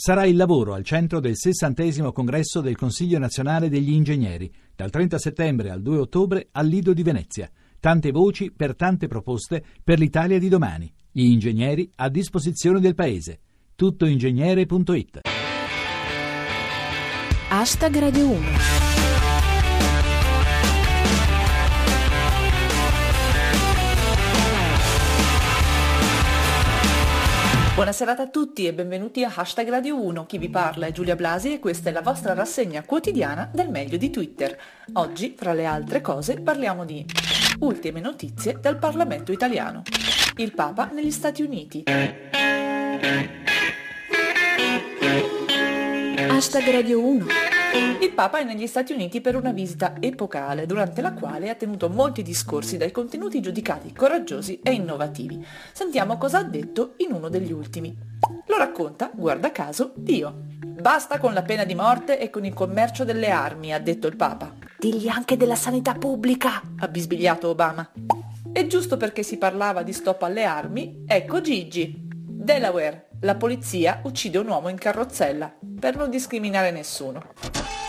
Sarà il lavoro al centro del sessantesimo congresso del Consiglio nazionale degli ingegneri, dal 30 settembre al 2 ottobre al Lido di Venezia. Tante voci per tante proposte per l'Italia di domani. Gli ingegneri a disposizione del Paese. Tuttoingegnere.it Hashtag Radio 1 Buona serata a tutti e benvenuti a Hashtag Radio 1. Chi vi parla è Giulia Blasi e questa è la vostra rassegna quotidiana del meglio di Twitter. Oggi, fra le altre cose, parliamo di ultime notizie dal Parlamento italiano. Il Papa negli Stati Uniti. Hashtag Radio 1 Il Papa è negli Stati Uniti per una visita epocale, durante la quale ha tenuto molti discorsi dai contenuti giudicati coraggiosi e innovativi. Sentiamo cosa ha detto in uno degli ultimi. Lo racconta, guarda caso, Dio. Basta con la pena di morte e con il commercio delle armi, ha detto il Papa. Digli anche della sanità pubblica, ha bisbigliato Obama. E giusto perché si parlava di stop alle armi, ecco Gigi. Delaware, la polizia uccide un uomo in carrozzella per non discriminare nessuno.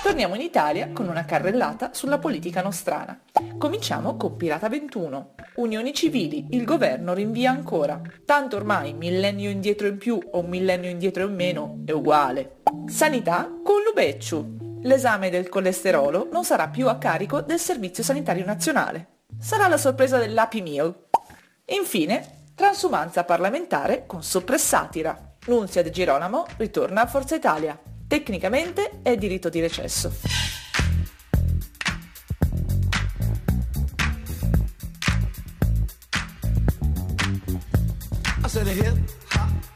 Torniamo in Italia con una carrellata sulla politica nostrana. Cominciamo con Pirata 21. Unioni civili, il governo rinvia ancora. Tanto ormai millennio indietro in più o millennio indietro in meno è uguale. Sanità con Lubecciu. L'esame del colesterolo non sarà più a carico del Servizio Sanitario Nazionale. Sarà la sorpresa dell'Happy Meal. Infine, transumanza parlamentare con soppressatira. Nunzia De Girolamo ritorna a Forza Italia. Tecnicamente è diritto di recesso.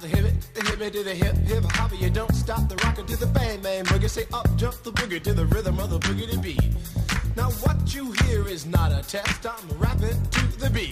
The hip it, the hip it to the hip hip hop. You don't stop the rockin' to the bang bang boogie. Say up jump the boogie to the rhythm of the boogie to beat. Now what you hear is not a test. I'm rapping to the beat,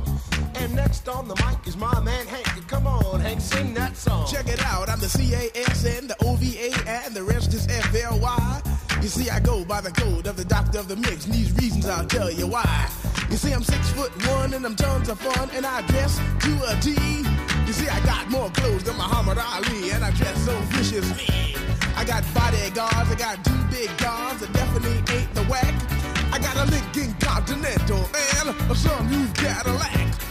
Next on the mic is my man Hank. Come on, Hank, sing that song. Check it out, I'm the CASN, the OVA, and the rest is FLY. You see, I go by the code of the doctor of the mix, and these reasons I'll tell you why. You see, I'm six foot one, and I'm tons of fun, and I dress to a T. You see, I got more clothes than Muhammad Ali, and I dress so viciously. I got bodyguards, I got two big guns, that definitely ain't the whack. I got a Lincoln Continental and a new Cadillac.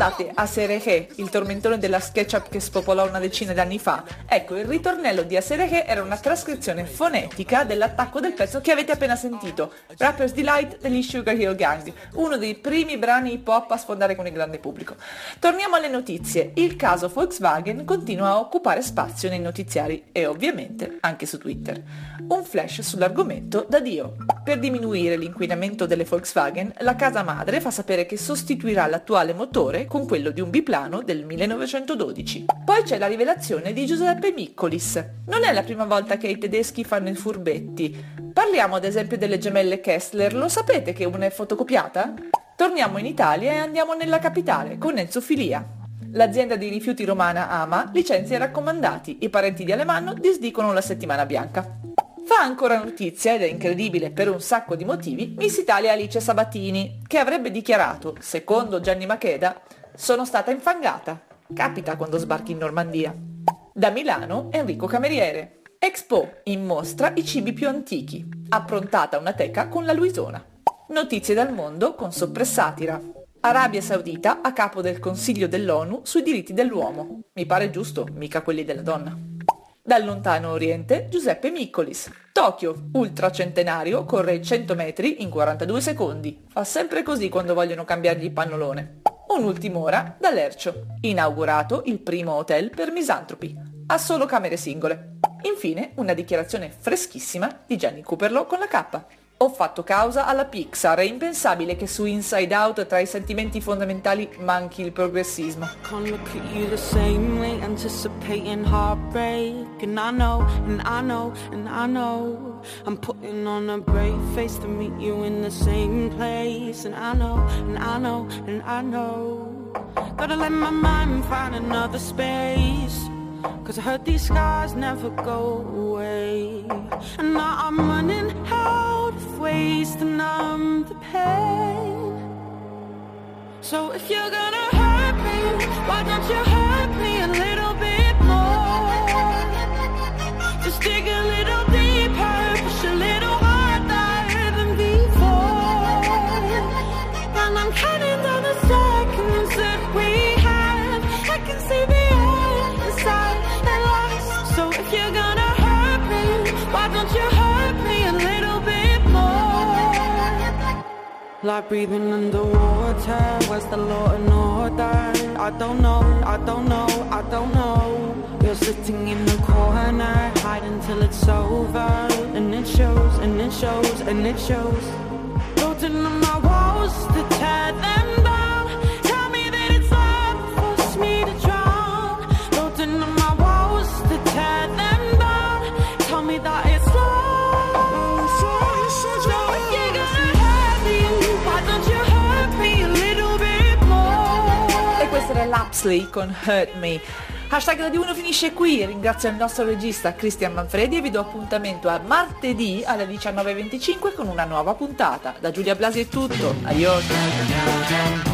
Ricordate Aserehe, il tormentone della SketchUp che spopolò una decina di anni fa? Ecco, il ritornello di Aserehe era una trascrizione fonetica dell'attacco del pezzo che avete appena sentito, Rapper's Delight degli Sugar Hill Gang, uno dei primi brani hip hop a sfondare con il grande pubblico. Torniamo alle notizie. Il caso Volkswagen continua a occupare spazio nei notiziari e ovviamente anche su Twitter. Un flash sull'argomento da Dio. Per diminuire l'inquinamento delle Volkswagen, la casa madre fa sapere che sostituirà l'attuale motore con quello di un biplano del 1912. Poi c'è la rivelazione di Giuseppe Miccolis. Non è la prima volta che i tedeschi fanno i furbetti. Parliamo ad esempio delle gemelle Kessler, lo sapete che una è fotocopiata? Torniamo in Italia e andiamo nella capitale, con Enzo Filia. L'azienda di rifiuti romana Ama licenzia i raccomandati, i parenti di Alemanno disdicono la settimana bianca. Fa ancora notizia, ed è incredibile per un sacco di motivi, Miss Italia Alice Sabatini, che avrebbe dichiarato, secondo Gianni Macheda, sono stata infangata. Capita quando sbarchi in Normandia. Da Milano Enrico Cameriere. Expo in mostra i cibi più antichi. Approntata una teca con la Luisona. Notizie dal mondo con soppressatira. Arabia Saudita a capo del Consiglio dell'ONU sui diritti dell'uomo. Mi pare giusto, mica quelli della donna. Dal lontano oriente Giuseppe Miccolis. Tokyo, ultracentenario, corre 100 metri in 42 secondi. Fa sempre così quando vogliono cambiargli il pannolone. Un'ultim'ora da Lercio. Inaugurato il primo hotel per misantropi. Ha solo camere singole. Infine una dichiarazione freschissima di Gianni Cooperlo con la K. Ho fatto causa alla Pixar, è impensabile che su Inside Out tra i sentimenti fondamentali manchi il progressismo. I'm putting on a brave face to meet you in the same place. And I know, and I know, and I know. Gotta let my mind find another space. Cause I heard these scars never go away. And now I'm running of ways to numb the pain. So if you're gonna hurt me, why don't you hurt me a little bit more? Just dig a little deeper, push a little harder than before. And I'm counting Like breathing underwater, where's the law and order? I don't know, I don't know, I don't know. You're sitting in the corner, hiding till it's over. And it shows, and it shows, and it shows. Building on my walls Lapsley con Hurt Me. Hashtag Radio 1 finisce qui, ringrazio il nostro regista Cristian Manfredi e vi do appuntamento a martedì alle 19.25 con una nuova puntata. Da Giulia Blasi è tutto, adios!